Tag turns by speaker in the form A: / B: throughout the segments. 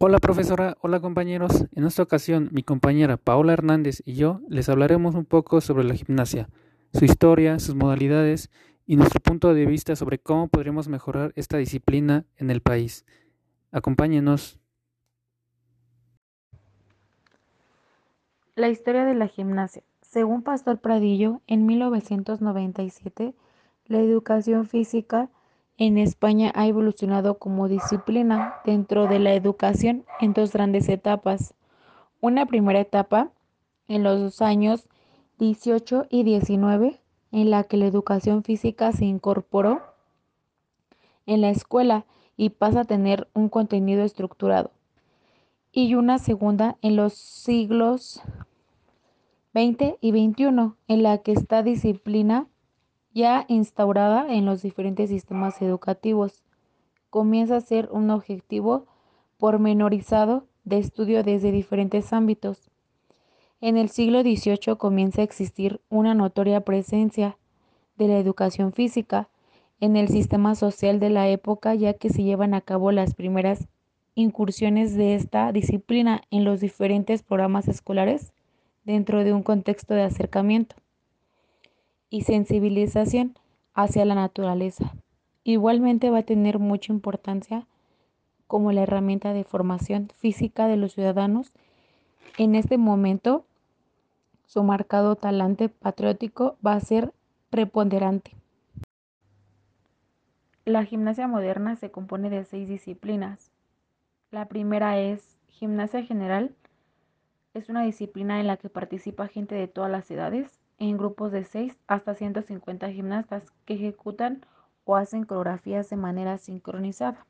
A: Hola profesora, hola compañeros. En esta ocasión mi compañera Paola Hernández y yo les hablaremos un poco sobre la gimnasia, su historia, sus modalidades y nuestro punto de vista sobre cómo podríamos mejorar esta disciplina en el país. Acompáñenos.
B: La historia de la gimnasia. Según Pastor Pradillo, en 1997, la educación física en España ha evolucionado como disciplina dentro de la educación en dos grandes etapas. Una primera etapa en los años 18 y 19, en la que la educación física se incorporó en la escuela y pasa a tener un contenido estructurado. Y una segunda en los siglos 20 y 21, en la que esta disciplina ya instaurada en los diferentes sistemas educativos. Comienza a ser un objetivo pormenorizado de estudio desde diferentes ámbitos. En el siglo XVIII comienza a existir una notoria presencia de la educación física en el sistema social de la época, ya que se llevan a cabo las primeras incursiones de esta disciplina en los diferentes programas escolares dentro de un contexto de acercamiento y sensibilización hacia la naturaleza. Igualmente va a tener mucha importancia como la herramienta de formación física de los ciudadanos. En este momento, su marcado talante patriótico va a ser preponderante. La gimnasia moderna se compone de seis disciplinas. La primera es gimnasia general. Es una disciplina en la que participa gente de todas las edades en grupos de 6 hasta 150 gimnastas que ejecutan o hacen coreografías de manera sincronizada.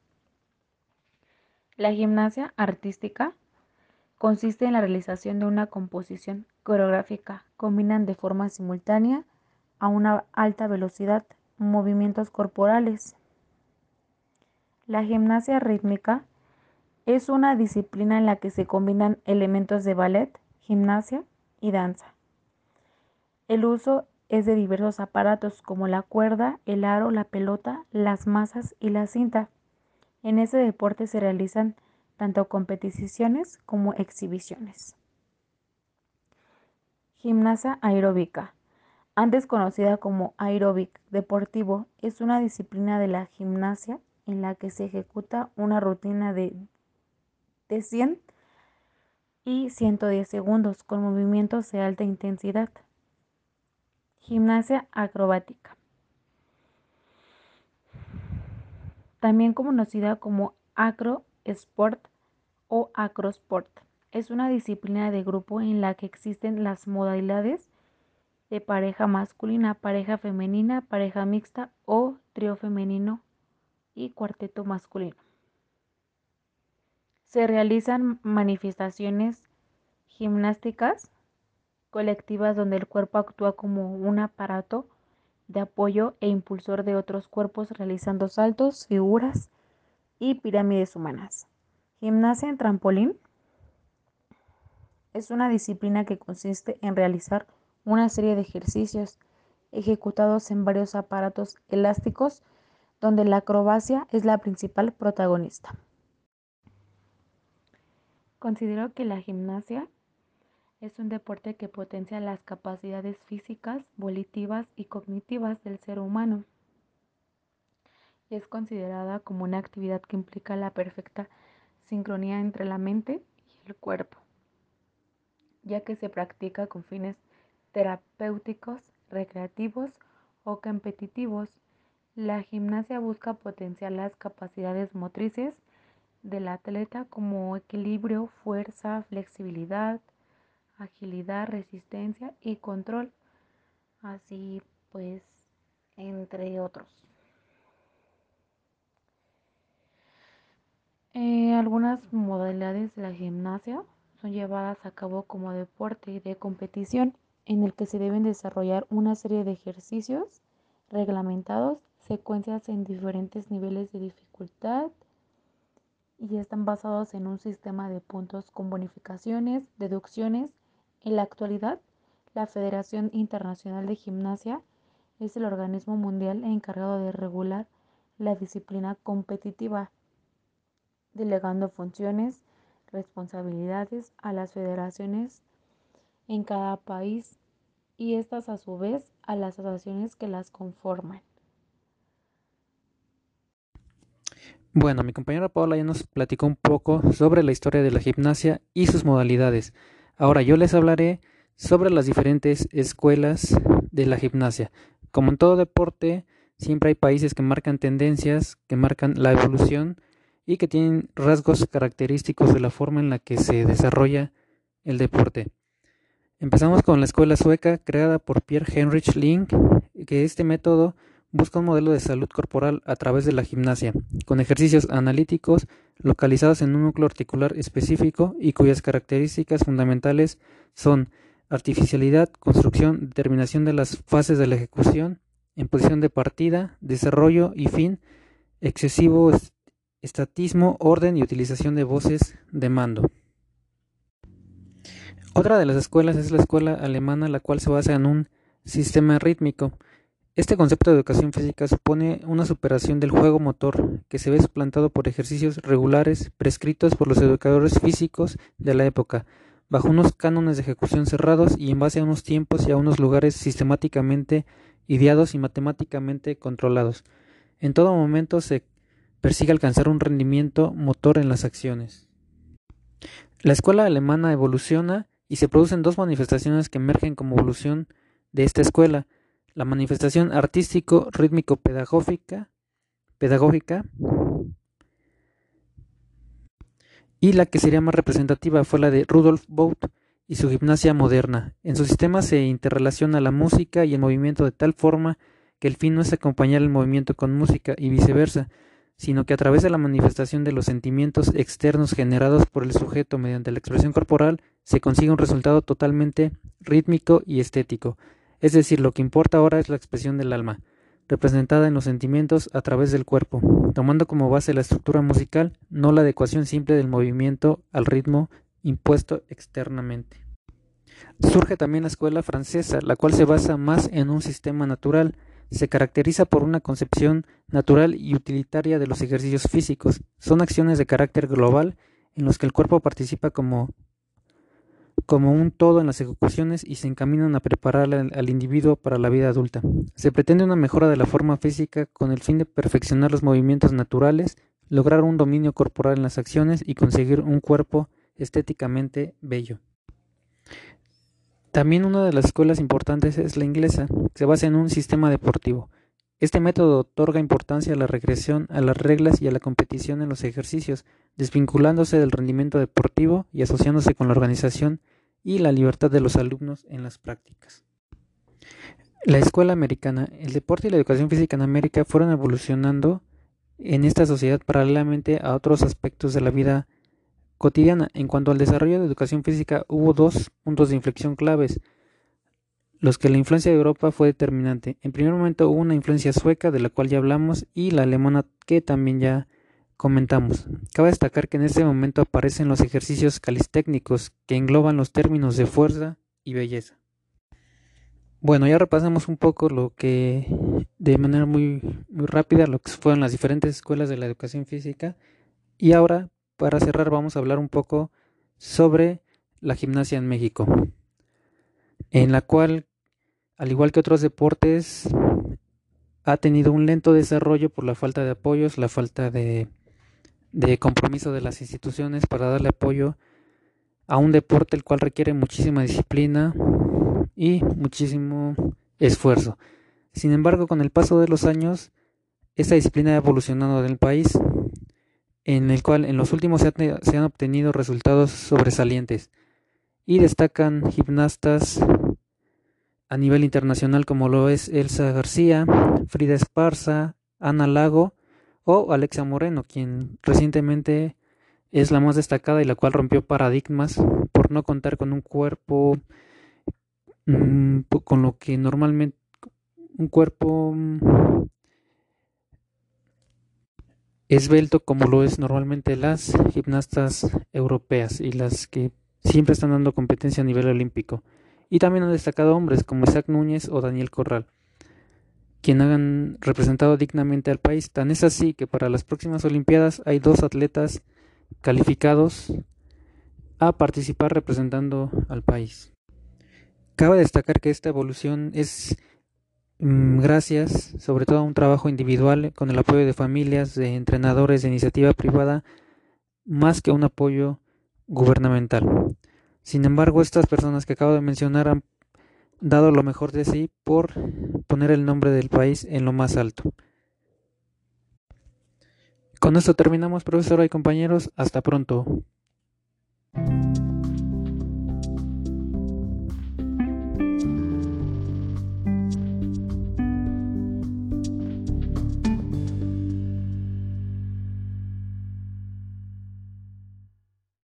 B: La gimnasia artística consiste en la realización de una composición coreográfica. Combinan de forma simultánea a una alta velocidad movimientos corporales. La gimnasia rítmica es una disciplina en la que se combinan elementos de ballet, gimnasia y danza. El uso es de diversos aparatos como la cuerda, el aro, la pelota, las masas y la cinta. En ese deporte se realizan tanto competiciones como exhibiciones. Gimnasia aeróbica. Antes conocida como aeróbic deportivo, es una disciplina de la gimnasia en la que se ejecuta una rutina de, de 100 y 110 segundos con movimientos de alta intensidad. Gimnasia acrobática. También conocida como acro sport o acrosport. Es una disciplina de grupo en la que existen las modalidades de pareja masculina, pareja femenina, pareja mixta o trío femenino y cuarteto masculino. Se realizan manifestaciones gimnásticas colectivas donde el cuerpo actúa como un aparato de apoyo e impulsor de otros cuerpos realizando saltos, figuras y pirámides humanas. Gimnasia en trampolín es una disciplina que consiste en realizar una serie de ejercicios ejecutados en varios aparatos elásticos donde la acrobacia es la principal protagonista. Considero que la gimnasia es un deporte que potencia las capacidades físicas, volitivas y cognitivas del ser humano. Y es considerada como una actividad que implica la perfecta sincronía entre la mente y el cuerpo, ya que se practica con fines terapéuticos, recreativos o competitivos. La gimnasia busca potenciar las capacidades motrices del atleta como equilibrio, fuerza, flexibilidad, agilidad, resistencia y control, así pues, entre otros. Eh, algunas modalidades de la gimnasia son llevadas a cabo como deporte de competición en el que se deben desarrollar una serie de ejercicios reglamentados, secuencias en diferentes niveles de dificultad y están basados en un sistema de puntos con bonificaciones, deducciones en la actualidad, la Federación Internacional de Gimnasia es el organismo mundial encargado de regular la disciplina competitiva, delegando funciones responsabilidades a las federaciones en cada país y estas a su vez a las asociaciones que las conforman.
A: Bueno, mi compañera Paula ya nos platicó un poco sobre la historia de la gimnasia y sus modalidades. Ahora yo les hablaré sobre las diferentes escuelas de la gimnasia. Como en todo deporte, siempre hay países que marcan tendencias, que marcan la evolución y que tienen rasgos característicos de la forma en la que se desarrolla el deporte. Empezamos con la escuela sueca creada por Pierre Heinrich Link, que este método busca un modelo de salud corporal a través de la gimnasia, con ejercicios analíticos localizados en un núcleo articular específico y cuyas características fundamentales son artificialidad, construcción, determinación de las fases de la ejecución, en posición de partida, desarrollo y fin, excesivo estatismo, orden y utilización de voces de mando. Otra de las escuelas es la escuela alemana, la cual se basa en un sistema rítmico. Este concepto de educación física supone una superación del juego motor que se ve suplantado por ejercicios regulares prescritos por los educadores físicos de la época, bajo unos cánones de ejecución cerrados y en base a unos tiempos y a unos lugares sistemáticamente ideados y matemáticamente controlados. En todo momento se persigue alcanzar un rendimiento motor en las acciones. La escuela alemana evoluciona y se producen dos manifestaciones que emergen como evolución de esta escuela, la manifestación artístico-rítmico-pedagógica pedagógica, y la que sería más representativa fue la de Rudolf Bout y su gimnasia moderna. En su sistema se interrelaciona la música y el movimiento de tal forma que el fin no es acompañar el movimiento con música y viceversa, sino que a través de la manifestación de los sentimientos externos generados por el sujeto mediante la expresión corporal se consigue un resultado totalmente rítmico y estético. Es decir, lo que importa ahora es la expresión del alma representada en los sentimientos a través del cuerpo, tomando como base la estructura musical, no la adecuación simple del movimiento al ritmo impuesto externamente. Surge también la escuela francesa, la cual se basa más en un sistema natural, se caracteriza por una concepción natural y utilitaria de los ejercicios físicos. Son acciones de carácter global en los que el cuerpo participa como como un todo en las ejecuciones y se encaminan a preparar al, individuo para la vida adulta. Se pretende una mejora de la forma física con el fin de perfeccionar los movimientos naturales, lograr un dominio corporal en las acciones y conseguir un cuerpo estéticamente bello. También una de las escuelas importantes es la inglesa, que se basa en un sistema deportivo. Este método otorga importancia a la regresión, a las reglas y a la competición en los ejercicios, desvinculándose del rendimiento deportivo y asociándose con la organización y la libertad de los alumnos en las prácticas. La escuela americana, el deporte y la educación física en América fueron evolucionando en esta sociedad paralelamente a otros aspectos de la vida cotidiana. En cuanto al desarrollo de educación física, hubo dos puntos de inflexión claves, los que la influencia de Europa fue determinante. En primer momento hubo una influencia sueca, de la cual ya hablamos, y la alemana, que también ya comentamos. Cabe destacar que en este momento aparecen los ejercicios calistécnicos que engloban los términos de fuerza y belleza. Bueno, ya repasamos un poco lo que de manera muy, muy rápida lo que fueron las diferentes escuelas de la educación física y ahora para cerrar vamos a hablar un poco sobre la gimnasia en México, en la cual al igual que otros deportes ha tenido un lento desarrollo por la falta de apoyos, la falta de de compromiso de las instituciones para darle apoyo a un deporte el cual requiere muchísima disciplina y muchísimo esfuerzo. Sin embargo, con el paso de los años, esta disciplina ha evolucionado en el país, en el cual en los últimos se, se han obtenido resultados sobresalientes y destacan gimnastas a nivel internacional como lo es Elsa García, Frida Esparza, Ana Lago, o Alexa Moreno, quien recientemente es la más destacada y la cual rompió paradigmas por no contar con un cuerpo mm, con lo que normalmente un cuerpo mm, esbelto como lo es normalmente las gimnastas europeas y las que siempre están dando competencia a nivel olímpico. Y también han destacado hombres como Isaac Núñez o Daniel Corral quien hagan representado dignamente al país. Tan es así que para las próximas Olimpiadas hay dos atletas calificados a participar representando al país. Cabe destacar que esta evolución es mm, gracias sobre todo a un trabajo individual con el apoyo de familias, de entrenadores de iniciativa privada, más que un apoyo gubernamental. Sin embargo, estas personas que acabo de mencionar han dado lo mejor de sí por poner el nombre del país en lo más alto. Con esto terminamos, profesora y compañeros. Hasta pronto.